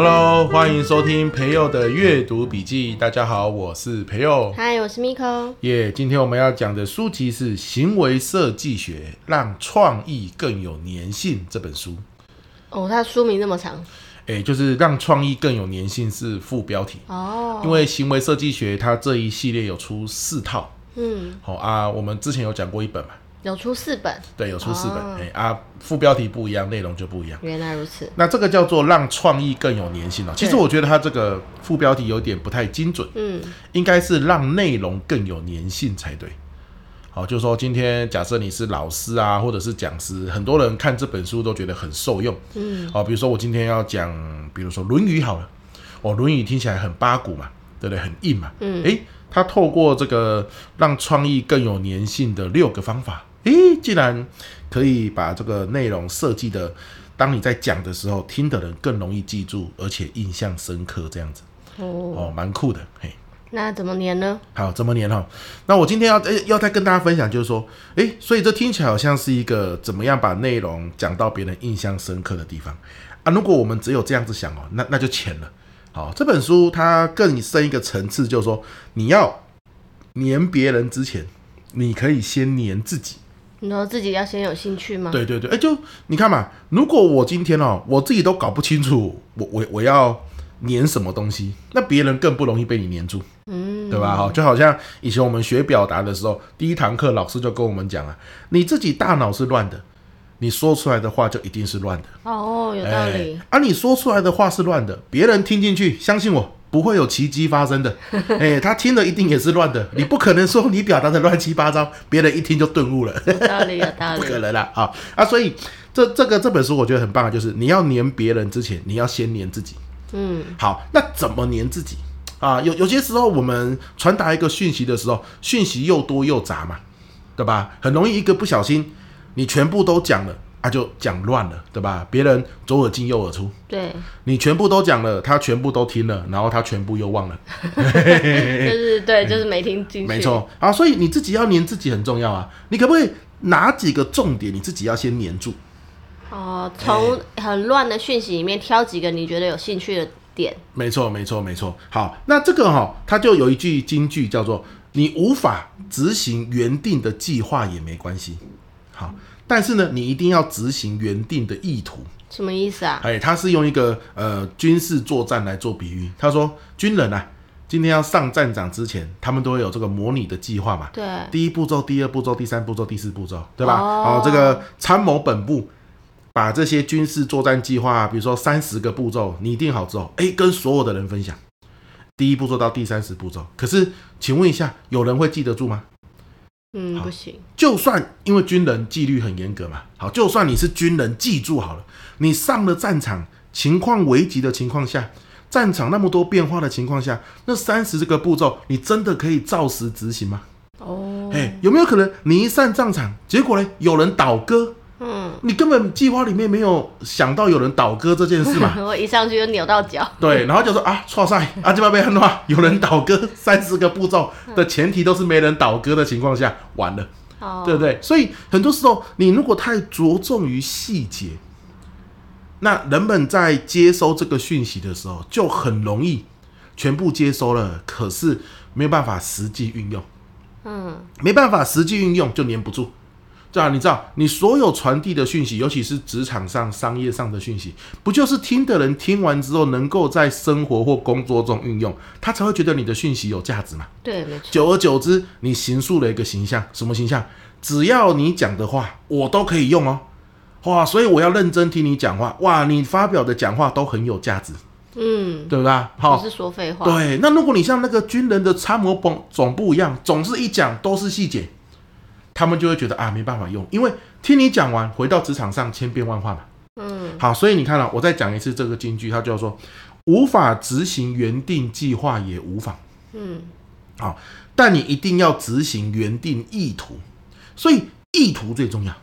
Hello，欢迎收听培佑的阅读笔记。大家好，我是培佑。Hi，，我是 Miko。耶，今天我们要讲的书籍是《行为设计学：让创意更有粘性》这本书。哦，它书名那么长。哎，就是让创意更有粘性是副标题哦。因为行为设计学它这一系列有出四套。嗯。好啊，我们之前有讲过一本嘛。有出四本，对，有出四本，哎、哦、啊，副标题不一样，内容就不一样。原来如此。那这个叫做让创意更有粘性哦。其实我觉得它这个副标题有点不太精准，嗯，应该是让内容更有粘性才对。好，就是说今天假设你是老师啊，或者是讲师，很多人看这本书都觉得很受用，嗯，好，比如说我今天要讲，比如说《论语》好了，哦，《论语》听起来很八股嘛，对不对？很硬嘛，嗯，诶，他透过这个让创意更有粘性的六个方法。诶，既然可以把这个内容设计的，当你在讲的时候，听的人更容易记住，而且印象深刻，这样子哦，哦，蛮酷的。嘿，那怎么粘呢？好，怎么粘哈？那我今天要诶要再跟大家分享，就是说，诶，所以这听起来好像是一个怎么样把内容讲到别人印象深刻的地方啊？如果我们只有这样子想哦，那那就浅了。好，这本书它更深一个层次，就是说，你要粘别人之前，你可以先粘自己。你说自己要先有兴趣吗？对对对，哎，就你看嘛，如果我今天哦，我自己都搞不清楚，我我我要粘什么东西，那别人更不容易被你粘住，嗯，对吧？哈，就好像以前我们学表达的时候，第一堂课老师就跟我们讲啊，你自己大脑是乱的，你说出来的话就一定是乱的。哦，有道理。啊，你说出来的话是乱的，别人听进去，相信我。不会有奇迹发生的，哎，他听的一定也是乱的。你不可能说你表达的乱七八糟，别人一听就顿悟了。有道理，有道理，不可能啦。啊啊！所以这这个这本书我觉得很棒啊，就是你要黏别人之前，你要先黏自己。嗯，好，那怎么黏自己啊？有有些时候我们传达一个讯息的时候，讯息又多又杂嘛，对吧？很容易一个不小心，你全部都讲了。他就讲乱了，对吧？别人左耳进右耳出，对，你全部都讲了，他全部都听了，然后他全部又忘了，就是对，就是没听进去。没错啊，所以你自己要黏自己很重要啊。你可不可以拿几个重点，你自己要先黏住？哦，从很乱的讯息里面挑几个你觉得有兴趣的点。没错，没错，没错。好，那这个哈、哦，它就有一句金句叫做：“你无法执行原定的计划也没关系。”好。但是呢，你一定要执行原定的意图。什么意思啊？哎，他是用一个呃军事作战来做比喻。他说，军人啊，今天要上战场之前，他们都会有这个模拟的计划嘛。对。第一步骤、第二步骤、第三步骤、第四步骤，对吧？哦。好，这个参谋本部把这些军事作战计划，比如说三十个步骤拟定好之后，哎，跟所有的人分享。第一步骤到第三十步骤，可是，请问一下，有人会记得住吗？嗯，不行。就算因为军人纪律很严格嘛，好，就算你是军人，记住好了，你上了战场，情况危急的情况下，战场那么多变化的情况下，那三十这个步骤，你真的可以照实执行吗？哦，哎，有没有可能你一上战场，结果呢，有人倒戈？嗯，你根本计划里面没有想到有人倒戈这件事嘛？我一上去就扭到脚。对，然后就说啊，错赛啊，这边被很乱，有人倒戈，三十个步骤的前提都是没人倒戈的情况下，完了，哦、对不对？所以很多时候，你如果太着重于细节，那人们在接收这个讯息的时候，就很容易全部接收了，可是没有办法实际运用。嗯，没办法实际运用就粘不住。对啊，你知道，你所有传递的讯息，尤其是职场上、商业上的讯息，不就是听的人听完之后，能够在生活或工作中运用，他才会觉得你的讯息有价值嘛？对，没错。久而久之，你形塑了一个形象，什么形象？只要你讲的话，我都可以用哦。哇，所以我要认真听你讲话。哇，你发表的讲话都很有价值。嗯，对不对？好，不是说废话。对，那如果你像那个军人的参谋总总部一样，总是一讲都是细节。他们就会觉得啊，没办法用，因为听你讲完，回到职场上千变万化嘛。嗯，好，所以你看了，我再讲一次这个金句，它叫做无法执行原定计划也无妨。嗯，好，但你一定要执行原定意图，所以意图最重要，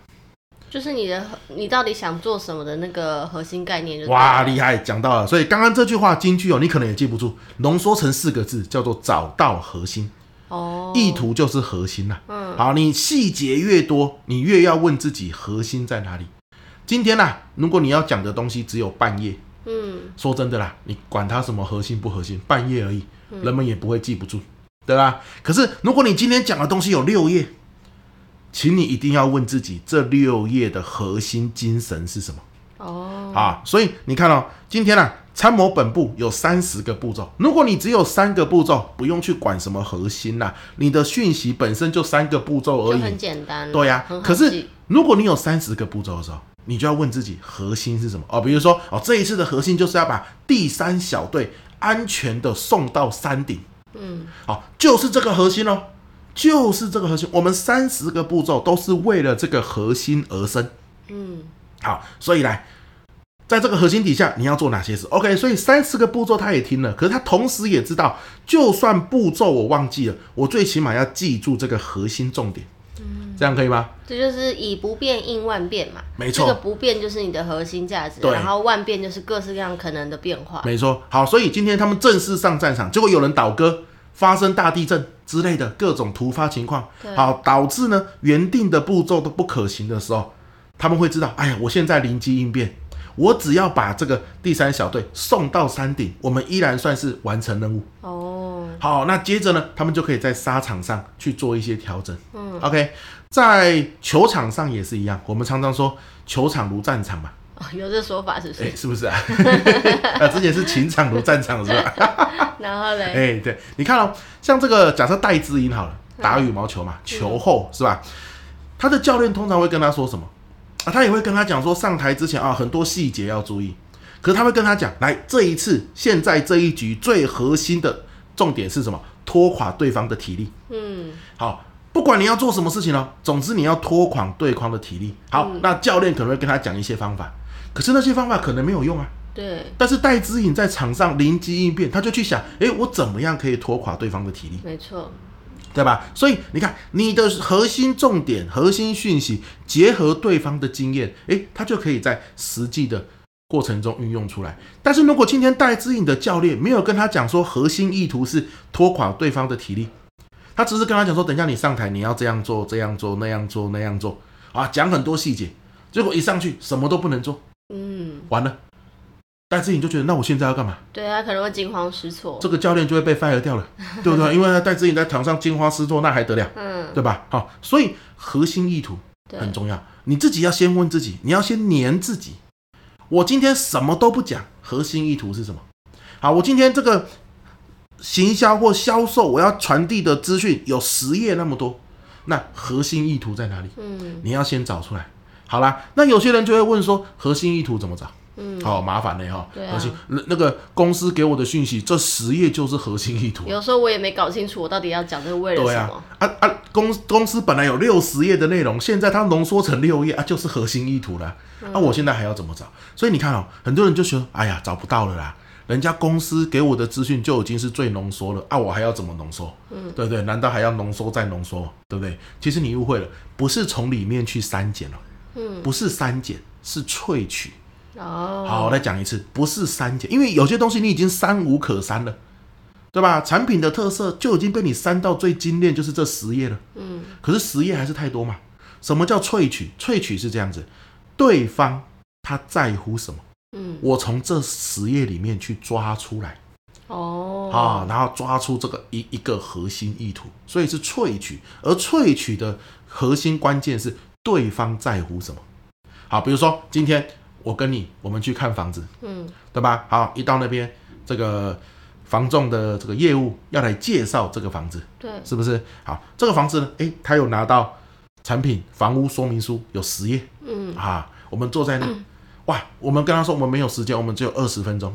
就是你的你到底想做什么的那个核心概念就。哇，厉害，讲到了。所以刚刚这句话金句哦，你可能也记不住，浓缩成四个字，叫做找到核心。哦，意图就是核心呐、啊。嗯，好，你细节越多，你越要问自己核心在哪里。今天呐、啊，如果你要讲的东西只有半页，嗯，说真的啦，你管它什么核心不核心，半页而已，人们也不会记不住，对吧？可是如果你今天讲的东西有六页，请你一定要问自己，这六页的核心精神是什么？哦，啊，所以你看哦，今天啊，参谋本部有三十个步骤，如果你只有三个步骤，不用去管什么核心啦，你的讯息本身就三个步骤而已，很简单。对呀，可是如果你有三十个步骤的时候，你就要问自己核心是什么。哦，比如说哦，这一次的核心就是要把第三小队安全的送到山顶，嗯，好，就是这个核心哦，就是这个核心，我们三十个步骤都是为了这个核心而生，嗯。好，所以来，在这个核心底下，你要做哪些事？OK，所以三十个步骤他也听了，可是他同时也知道，就算步骤我忘记了，我最起码要记住这个核心重点。嗯，这样可以吗？这就是以不变应万变嘛。没错，这个不变就是你的核心价值，然后万变就是各式各样可能的变化。没错。好，所以今天他们正式上战场，结果有人倒戈，发生大地震之类的各种突发情况，好，导致呢原定的步骤都不可行的时候。他们会知道，哎呀，我现在灵机应变，我只要把这个第三小队送到山顶，我们依然算是完成任务。哦，好，那接着呢，他们就可以在沙场上去做一些调整。嗯，OK，在球场上也是一样，我们常常说球场如战场嘛。哦，有这说法是不是？欸、是不是啊？啊，之前是情场如战场是吧？然后嘞？哎、欸，对，你看哦，像这个假设戴资颖好了，打羽毛球嘛，嗯、球后是吧？他的教练通常会跟他说什么？啊，他也会跟他讲说，上台之前啊，很多细节要注意。可是他会跟他讲，来这一次，现在这一局最核心的重点是什么？拖垮对方的体力。嗯，好，不管你要做什么事情哦，总之你要拖垮对方的体力。好，嗯、那教练可能会跟他讲一些方法，可是那些方法可能没有用啊。对。但是戴之颖在场上灵机应变，他就去想，诶，我怎么样可以拖垮对方的体力？没错。对吧？所以你看，你的核心重点、核心讯息结合对方的经验，诶，他就可以在实际的过程中运用出来。但是如果今天戴资颖的教练没有跟他讲说核心意图是拖垮对方的体力，他只是跟他讲说，等一下你上台你要这样做、这样做、那样做、那样做啊，讲很多细节，结果一上去什么都不能做，嗯，完了。戴志颖就觉得，那我现在要干嘛？对他可能会惊慌失措，这个教练就会被 fire 掉了，对不对？因为戴志颖在场上惊慌失措，那还得了？嗯，对吧？好，所以核心意图很重要，你自己要先问自己，你要先黏自己。我今天什么都不讲，核心意图是什么？好，我今天这个行销或销售，我要传递的资讯有十页那么多，那核心意图在哪里？嗯，你要先找出来。好啦，那有些人就会问说，核心意图怎么找？嗯，好麻烦嘞哈。对啊，核心那那个公司给我的讯息，这十页就是核心意图。有时候我也没搞清楚，我到底要讲这个为了什么？对啊，啊啊，公公司本来有六十页的内容，现在它浓缩成六页啊，就是核心意图了。那、嗯啊、我现在还要怎么找？所以你看哦，很多人就说，哎呀，找不到了啦。人家公司给我的资讯就已经是最浓缩了啊，我还要怎么浓缩？嗯，对不对？难道还要浓缩再浓缩？对不对？其实你误会了，不是从里面去删减了，嗯，不是删减，是萃取。哦，好，我再讲一次，不是删减，因为有些东西你已经删无可删了，对吧？产品的特色就已经被你删到最精炼，就是这十页了。嗯，可是十页还是太多嘛？什么叫萃取？萃取是这样子，对方他在乎什么？嗯，我从这十页里面去抓出来。哦，啊，然后抓出这个一一个核心意图，所以是萃取，而萃取的核心关键是对方在乎什么？好，比如说今天。我跟你，我们去看房子，嗯，对吧？好，一到那边，这个房仲的这个业务要来介绍这个房子，对，是不是？好，这个房子呢，诶，他有拿到产品房屋说明书，有十页，嗯，啊，我们坐在那，嗯、哇，我们跟他说我们没有时间，我们只有二十分钟，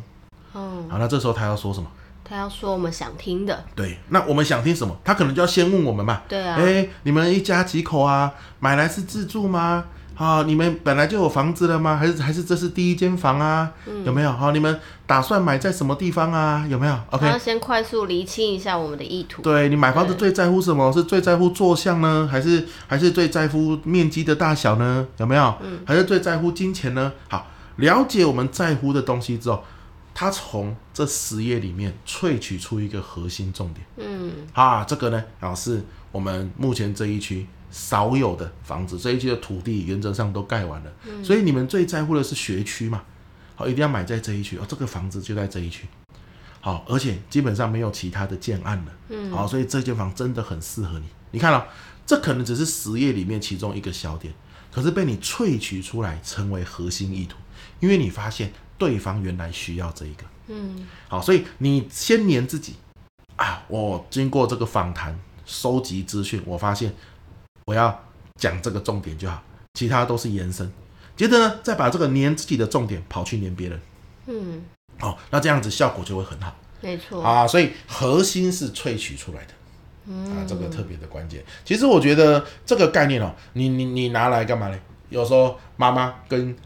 哦，好，那这时候他要说什么？他要说我们想听的，对，那我们想听什么？他可能就要先问我们嘛，对啊，诶，你们一家几口啊？买来是自住吗？啊，你们本来就有房子了吗？还是还是这是第一间房啊？嗯、有没有？好，你们打算买在什么地方啊？有没有？OK，要先快速厘清一下我们的意图。对，你买房子最在乎什么？是最在乎坐向呢，还是还是最在乎面积的大小呢？有没有？嗯，还是最在乎金钱呢？好，了解我们在乎的东西之后，他从这十页里面萃取出一个核心重点。嗯，啊，这个呢，啊，是我们目前这一区。少有的房子，这一区的土地原则上都盖完了，嗯、所以你们最在乎的是学区嘛？好，一定要买在这一区。哦，这个房子就在这一区，好，而且基本上没有其他的建案了，嗯，好，所以这间房真的很适合你。你看了，这可能只是实业里面其中一个小点，可是被你萃取出来成为核心意图，因为你发现对方原来需要这一个，嗯，好，所以你先黏自己。啊，我经过这个访谈收集资讯，我发现我要讲这个重点就好，其他都是延伸。接着呢，再把这个粘自己的重点跑去粘别人，嗯，哦，那这样子效果就会很好，没错啊，所以核心是萃取出来的，嗯，啊，这个特别的关键。其实我觉得这个概念哦，你你你拿来干嘛呢？有时候妈妈跟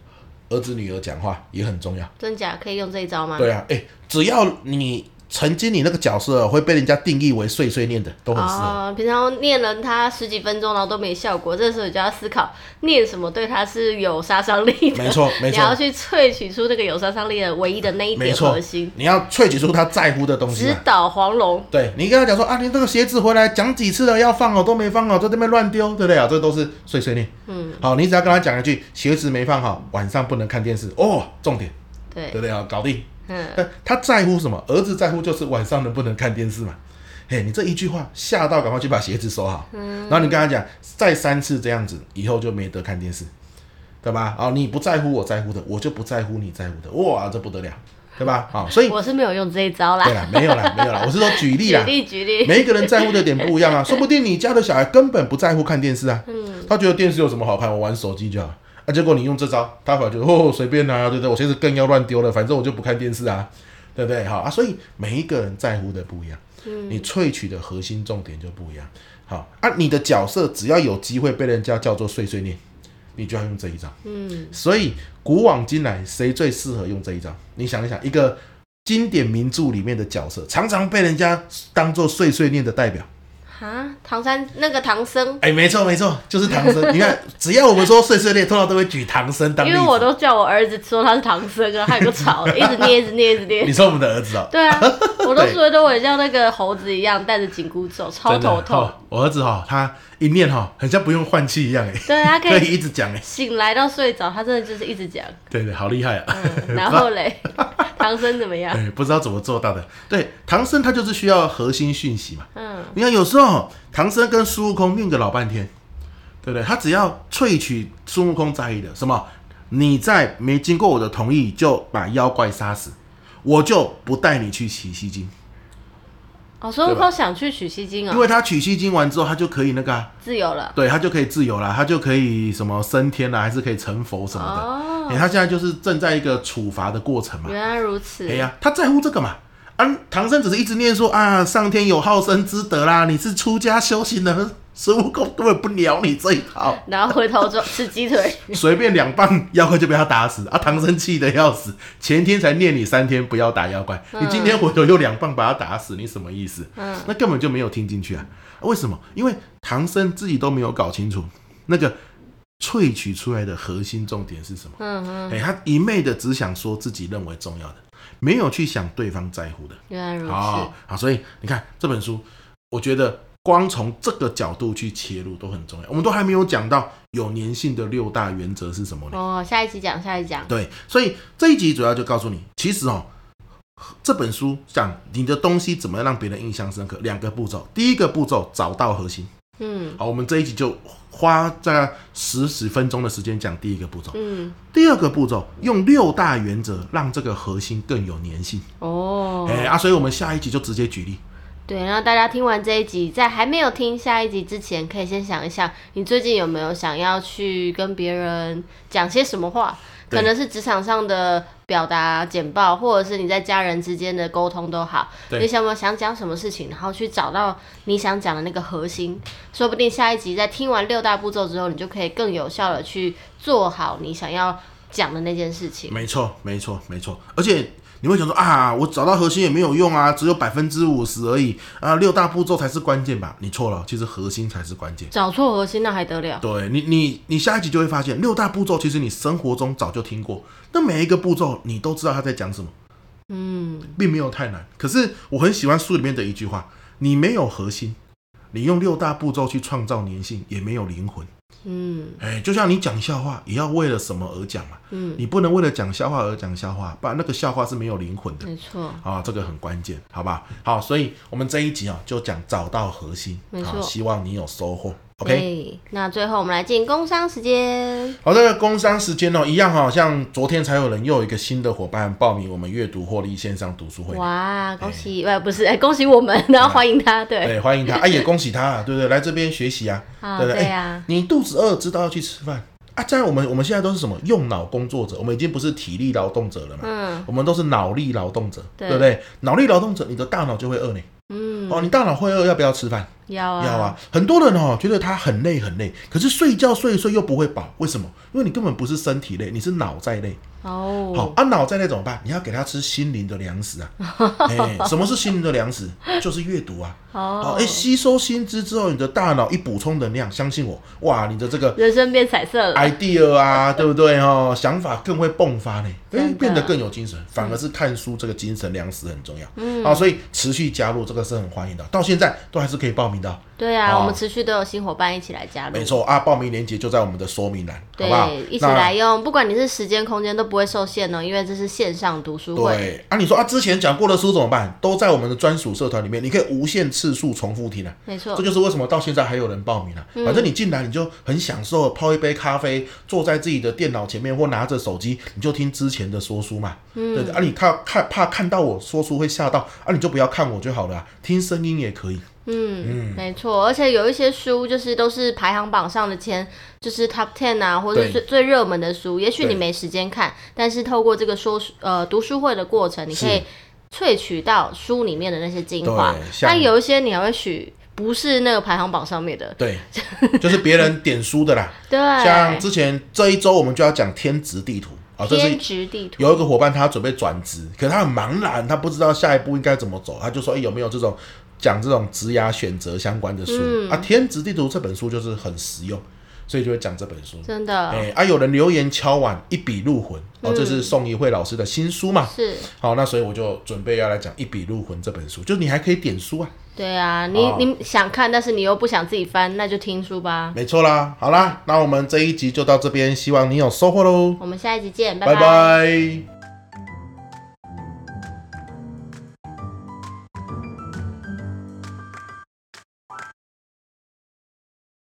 儿子女儿讲话也很重要，真假可以用这一招吗？对啊，哎，只要你。曾经你那个角色会被人家定义为碎碎念的，都很适合。哦，平常念了他十几分钟，然后都没效果，这时候你就要思考念什么对他是有杀伤力的。没错，没错。你要去萃取出这个有杀伤力的唯一的那一点核心。你要萃取出他在乎的东西。指导黄龙。对，你跟他讲说啊，你这个鞋子回来讲几次了，要放好都没放好，在这边乱丢，对不对啊？这都是碎碎念。嗯。好，你只要跟他讲一句鞋子没放好，晚上不能看电视。哦，重点。对。对不对啊？搞定。嗯，他在乎什么？儿子在乎就是晚上能不能看电视嘛？嘿，你这一句话吓到，赶快去把鞋子收好。嗯，然后你跟他讲，再三次这样子，以后就没得看电视，对吧？哦，你不在乎我在乎的，我就不在乎你在乎的，哇，这不得了，对吧？好，所以我是没有用这一招啦。对啦，没有啦，没有啦，我是说举例啦，举例举例，每一个人在乎的点不一样啊，说不定你家的小孩根本不在乎看电视啊，嗯，他觉得电视有什么好看，我玩手机就好。啊，结果你用这招，他反而就哦随便啊，对不对？我现在更要乱丢了，反正我就不看电视啊，对不对？好啊，所以每一个人在乎的不一样，嗯，你萃取的核心重点就不一样。好啊，你的角色只要有机会被人家叫做碎碎念，你就要用这一招。嗯，所以古往今来，谁最适合用这一招？你想一想，一个经典名著里面的角色，常常被人家当做碎碎念的代表。啊，唐三那个唐僧，哎，没错没错，就是唐僧。你看，只要我们说碎碎念，通常都会举唐僧当。因为我都叫我儿子说他是唐僧啊，他有个吵，一直捏，一直捏，一直捏。你说我们的儿子哦？对啊，我都觉得我像那个猴子一样，带着紧箍咒，超头痛。我儿子哈，他一念哈，很像不用换气一样哎。对，他可以一直讲哎，醒来到睡着，他真的就是一直讲。对对，好厉害啊！然后嘞，唐僧怎么样？对，不知道怎么做到的。对，唐僧他就是需要核心讯息嘛。嗯，你看有时候。唐僧跟孙悟空念个老半天，对不对？他只要萃取孙悟空在意的什么？你在没经过我的同意就把妖怪杀死，我就不带你去取西经。哦，孙悟空想去取西经啊、哦？因为他取西经完之后，他就可以那个、啊、自由了。对，他就可以自由了，他就可以什么升天了，还是可以成佛什么的。哦，他现在就是正在一个处罚的过程嘛。原来如此。哎呀，他在乎这个嘛？啊，唐僧只是一直念说啊，上天有好生之德啦，你是出家修行的，孙悟空根本不鸟你这一套，然后回头就吃鸡腿，随便两棒妖怪就被他打死啊！唐僧气得要死，前天才念你三天不要打妖怪，嗯、你今天回头又两棒把他打死，你什么意思？嗯，那根本就没有听进去啊！为什么？因为唐僧自己都没有搞清楚那个萃取出来的核心重点是什么。嗯嗯，哎，他一昧的只想说自己认为重要的。没有去想对方在乎的，原来如此。好，好，所以你看这本书，我觉得光从这个角度去切入都很重要。我们都还没有讲到有粘性的六大原则是什么呢？哦，下一集讲，下一集讲。对，所以这一集主要就告诉你，其实哦，这本书讲你的东西怎么样让别人印象深刻，两个步骤。第一个步骤找到核心。嗯，好，我们这一集就花在十十分钟的时间讲第一个步骤。嗯，第二个步骤用六大原则让这个核心更有粘性。哦，哎啊，所以我们下一集就直接举例。对，然后大家听完这一集，在还没有听下一集之前，可以先想一想，你最近有没有想要去跟别人讲些什么话？可能是职场上的表达简报，或者是你在家人之间的沟通都好。你想不想讲什么事情，然后去找到你想讲的那个核心，说不定下一集在听完六大步骤之后，你就可以更有效的去做好你想要讲的那件事情。没错，没错，没错，而且。你会想说啊，我找到核心也没有用啊，只有百分之五十而已啊，六大步骤才是关键吧？你错了，其实核心才是关键。找错核心那还得了？对你，你，你下一集就会发现，六大步骤其实你生活中早就听过，那每一个步骤你都知道他在讲什么，嗯，并没有太难。可是我很喜欢书里面的一句话：你没有核心，你用六大步骤去创造粘性也没有灵魂。嗯，哎，就像你讲笑话，也要为了什么而讲嘛？嗯，你不能为了讲笑话而讲笑话，不然那个笑话是没有灵魂的。没错，啊，这个很关键，好吧？好，所以我们这一集啊，就讲找到核心，没错，希望你有收获。OK，那最后我们来进工商时间。好，这个工商时间哦，一样哈，像昨天才有人又有一个新的伙伴报名我们阅读获利线上读书会。哇，恭喜！哎，不是，哎，恭喜我们，然后欢迎他，对，对，欢迎他，哎，也恭喜他，对不对？来这边学习啊，对不对？对呀，你肚子饿，知道要去吃饭啊。在我们我们现在都是什么用脑工作者，我们已经不是体力劳动者了嘛，嗯，我们都是脑力劳动者，对不对？脑力劳动者，你的大脑就会饿呢。嗯，哦，你大脑会饿，要不要吃饭？要啊，要啊。很多人哦，觉得他很累很累，可是睡觉睡一睡又不会饱，为什么？因为你根本不是身体累，你是脑在累。哦，好，啊，脑在那怎么办？你要给他吃心灵的粮食啊！哎，什么是心灵的粮食？就是阅读啊！哦，哎，吸收新知之后，你的大脑一补充能量，相信我，哇，你的这个人生变彩色了，idea 啊，对不对？哦，想法更会迸发呢，哎，变得更有精神。反而是看书这个精神粮食很重要。嗯，好，所以持续加入这个是很欢迎的，到现在都还是可以报名的。对啊，我们持续都有新伙伴一起来加入。没错啊，报名链接就在我们的说明栏，对，好不好？一起来用，不管你是时间空间都不会受限哦，因为这是线上读书会。对啊，你说啊，之前讲过的书怎么办？都在我们的专属社团里面，你可以无限次数重复听啊。没错，这就是为什么到现在还有人报名啊。反正你进来你就很享受，泡一杯咖啡，坐在自己的电脑前面或拿着手机，你就听之前的说书嘛。嗯，对啊，你看看怕看到我说书会吓到啊，你就不要看我就好了，听声音也可以。嗯，嗯没错，而且有一些书就是都是排行榜上的前，就是 top ten 啊，或者是最最热门的书。也许你没时间看，但是透过这个说呃读书会的过程，你可以萃取到书里面的那些精华。但有一些你还会许不是那个排行榜上面的，对，就是别人点书的啦。对，像之前这一周我们就要讲天职地图啊，这是天职地图。有一个伙伴他准备转职，可是他很茫然，他不知道下一步应该怎么走，他就说：“哎，有没有这种？”讲这种职涯选择相关的书、嗯、啊，《天职地图》这本书就是很实用，所以就会讲这本书。真的，哎、欸、啊，有人留言敲碗一笔入魂、嗯、哦，这是宋怡慧老师的新书嘛？是。好，那所以我就准备要来讲《一笔入魂》这本书，就你还可以点书啊。对啊，你、哦、你想看，但是你又不想自己翻，那就听书吧。没错啦，好啦，那我们这一集就到这边，希望你有收获喽。我们下一集见，拜拜。拜拜。